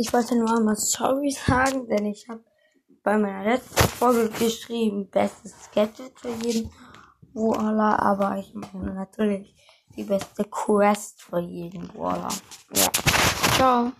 Ich wollte nur einmal sorry sagen, denn ich habe bei meiner letzten Folge geschrieben, bestes Gadget für jeden Waller, aber ich meine natürlich die beste Quest für jeden Waller. Ja. Ciao.